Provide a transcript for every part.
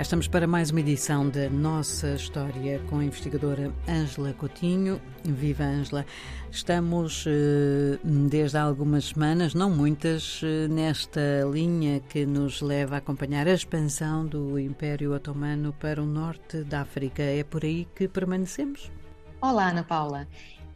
Cá estamos para mais uma edição da Nossa História com a investigadora Ângela Coutinho. Viva Ângela! Estamos eh, desde há algumas semanas, não muitas, eh, nesta linha que nos leva a acompanhar a expansão do Império Otomano para o norte da África. É por aí que permanecemos? Olá, Ana Paula.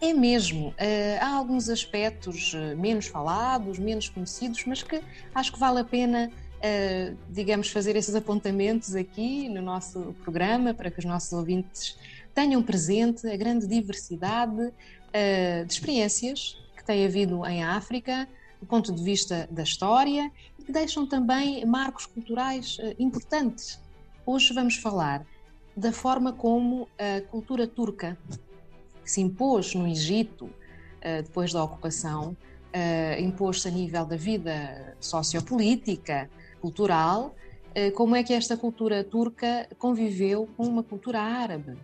É mesmo. Eh, há alguns aspectos menos falados, menos conhecidos, mas que acho que vale a pena uh, digamos, fazer esses apontamentos aqui no nosso programa para que os nossos ouvintes tenham presente a grande diversidade uh, de experiências que tem havido em África, do ponto de vista da história, e que deixam também marcos culturais uh, importantes. Hoje vamos falar da forma como a cultura turca, que se impôs no Egito depois da ocupação, impôs-se a nível da vida sociopolítica, cultural, eh, como é que esta cultura turca conviveu com uma cultura árabe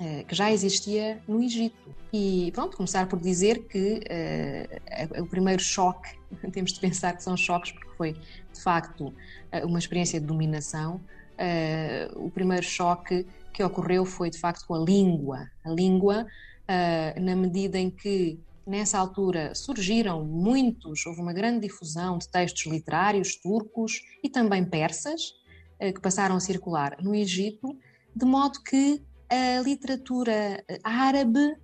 eh, que já existia no Egito. E pronto, começar por dizer que uh, o primeiro choque, temos de pensar que são choques porque foi de facto uma experiência de dominação, uh, o primeiro choque que ocorreu foi de facto com a língua. A língua, uh, na medida em que Nessa altura surgiram muitos, houve uma grande difusão de textos literários turcos e também persas, eh, que passaram a circular no Egito, de modo que a literatura eh, árabe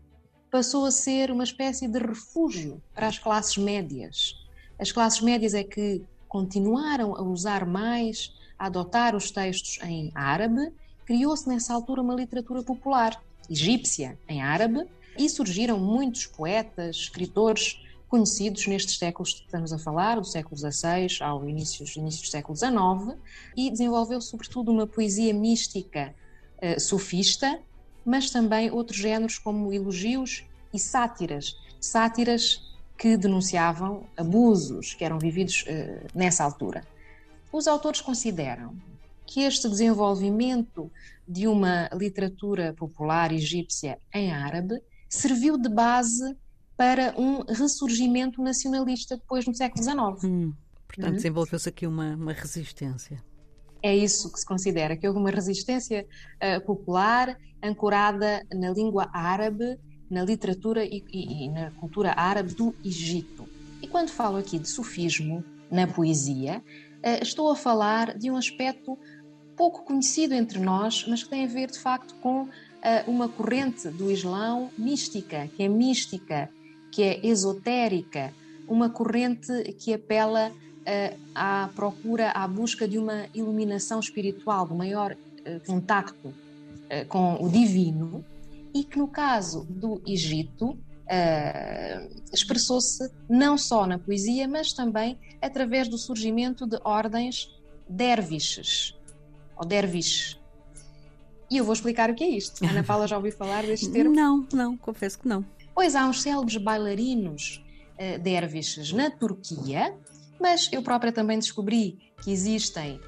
passou a ser uma espécie de refúgio para as classes médias. As classes médias é que continuaram a usar mais, a adotar os textos em árabe. Criou-se nessa altura uma literatura popular egípcia em árabe, e surgiram muitos poetas, escritores conhecidos nestes séculos que estamos a falar, do século XVI ao início, início do século XIX, e desenvolveu sobretudo uma poesia mística uh, sofista, mas também outros géneros como elogios e sátiras, sátiras que denunciavam abusos que eram vividos uh, nessa altura. Os autores consideram que este desenvolvimento de uma literatura popular egípcia em árabe serviu de base para um ressurgimento nacionalista depois no século XIX. Hum, portanto, uhum. desenvolveu-se aqui uma, uma, resistência. É isso que se considera, que houve uma resistência uh, popular ancorada na língua árabe, na literatura e, e, e na cultura árabe do Egito. E quando falo aqui de sufismo na poesia, uh, estou a falar de um aspecto pouco conhecido entre nós, mas que tem a ver de facto com uma corrente do Islão mística, que é mística, que é esotérica, uma corrente que apela uh, à procura, à busca de uma iluminação espiritual, de maior uh, contacto uh, com o divino, e que no caso do Egito expressou-se não só na poesia, mas também através do surgimento de ordens derviches, ou derviches, e eu vou explicar o que é isto. Ana Paula já ouviu falar deste termo? Não, não, confesso que não. Pois há uns célebres bailarinos uh, derviches na Turquia, mas eu própria também descobri que existem,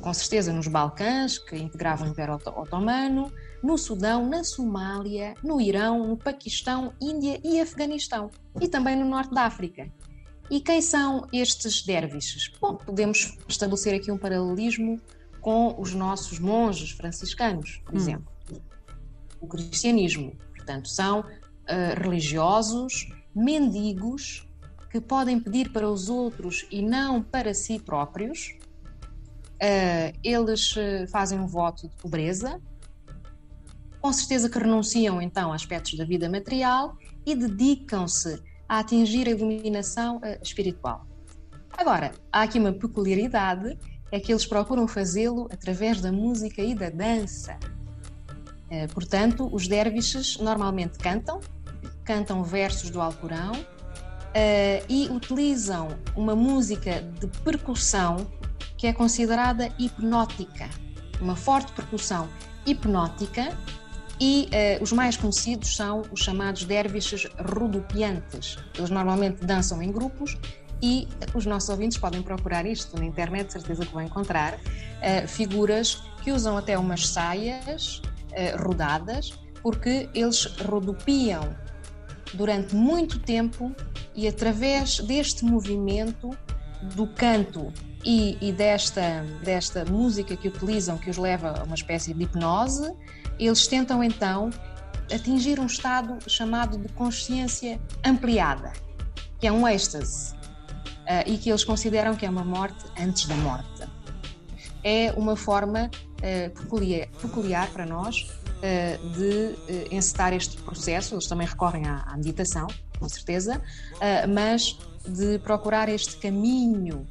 com certeza, nos Balcãs, que integravam o Império Otomano, no Sudão, na Somália, no Irão, no Paquistão, Índia e Afeganistão, e também no Norte da África. E quem são estes derviches? Bom, podemos estabelecer aqui um paralelismo com os nossos monges franciscanos, por hum. exemplo. O cristianismo, portanto, são uh, religiosos, mendigos, que podem pedir para os outros e não para si próprios. Uh, eles uh, fazem um voto de pobreza, com certeza que renunciam então a aspectos da vida material e dedicam-se a atingir a iluminação espiritual. Agora, há aqui uma peculiaridade é que eles procuram fazê-lo através da música e da dança. Eh, portanto, os derviches normalmente cantam, cantam versos do Alcorão eh, e utilizam uma música de percussão que é considerada hipnótica, uma forte percussão hipnótica e uh, os mais conhecidos são os chamados derviches rodopiantes. Eles normalmente dançam em grupos e os nossos ouvintes podem procurar isto na internet, certeza que vão encontrar, uh, figuras que usam até umas saias uh, rodadas, porque eles rodopiam durante muito tempo e através deste movimento do canto e, e, desta, desta música que utilizam, que os leva a uma espécie de hipnose, eles tentam então atingir um estado chamado de consciência ampliada, que é um êxtase, e que eles consideram que é uma morte antes da morte. É uma forma uh, peculiar, peculiar, para nós uh, de encetar este processo, eles também recorrem à, à meditação, com certeza, mas de procurar este caminho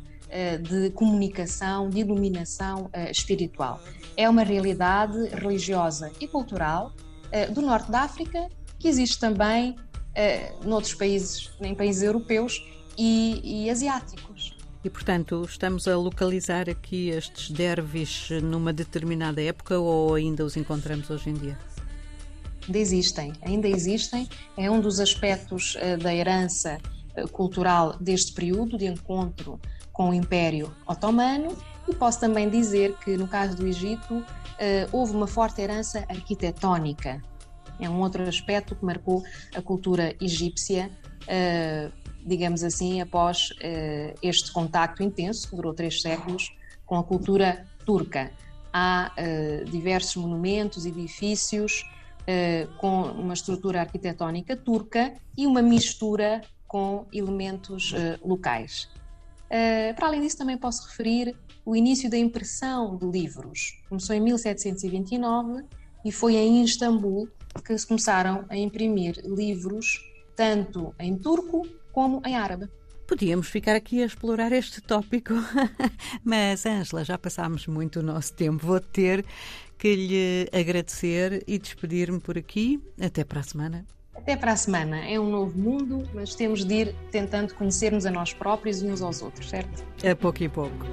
de comunicação, de iluminação espiritual. É uma realidade religiosa e cultural do norte da África que existe também noutros países, em países europeus e, e asiáticos. E, portanto, estamos a localizar aqui estes dervis numa determinada época ou ainda os encontramos hoje em dia? Ainda existem, ainda existem. É um dos aspectos uh, da herança uh, cultural deste período de encontro com o Império Otomano. E posso também dizer que, no caso do Egito, uh, houve uma forte herança arquitetónica. É um outro aspecto que marcou a cultura egípcia digamos assim, após uh, este contacto intenso, que durou três séculos, com a cultura turca. Há uh, diversos monumentos, edifícios uh, com uma estrutura arquitetónica turca e uma mistura com elementos locais. para além disso, também posso referir o início da impressão de livros. Começou em 1729 e foi em Istambul que se começaram a imprimir livros tanto em turco como em árabe. Podíamos ficar aqui a explorar este tópico, mas Ângela, já passámos muito o nosso tempo. Vou ter que lhe agradecer e despedir-me por aqui. Até para a semana. Até para a semana. É um novo mundo, mas temos de ir tentando conhecermos a nós próprios e uns aos outros, certo? A pouco e pouco.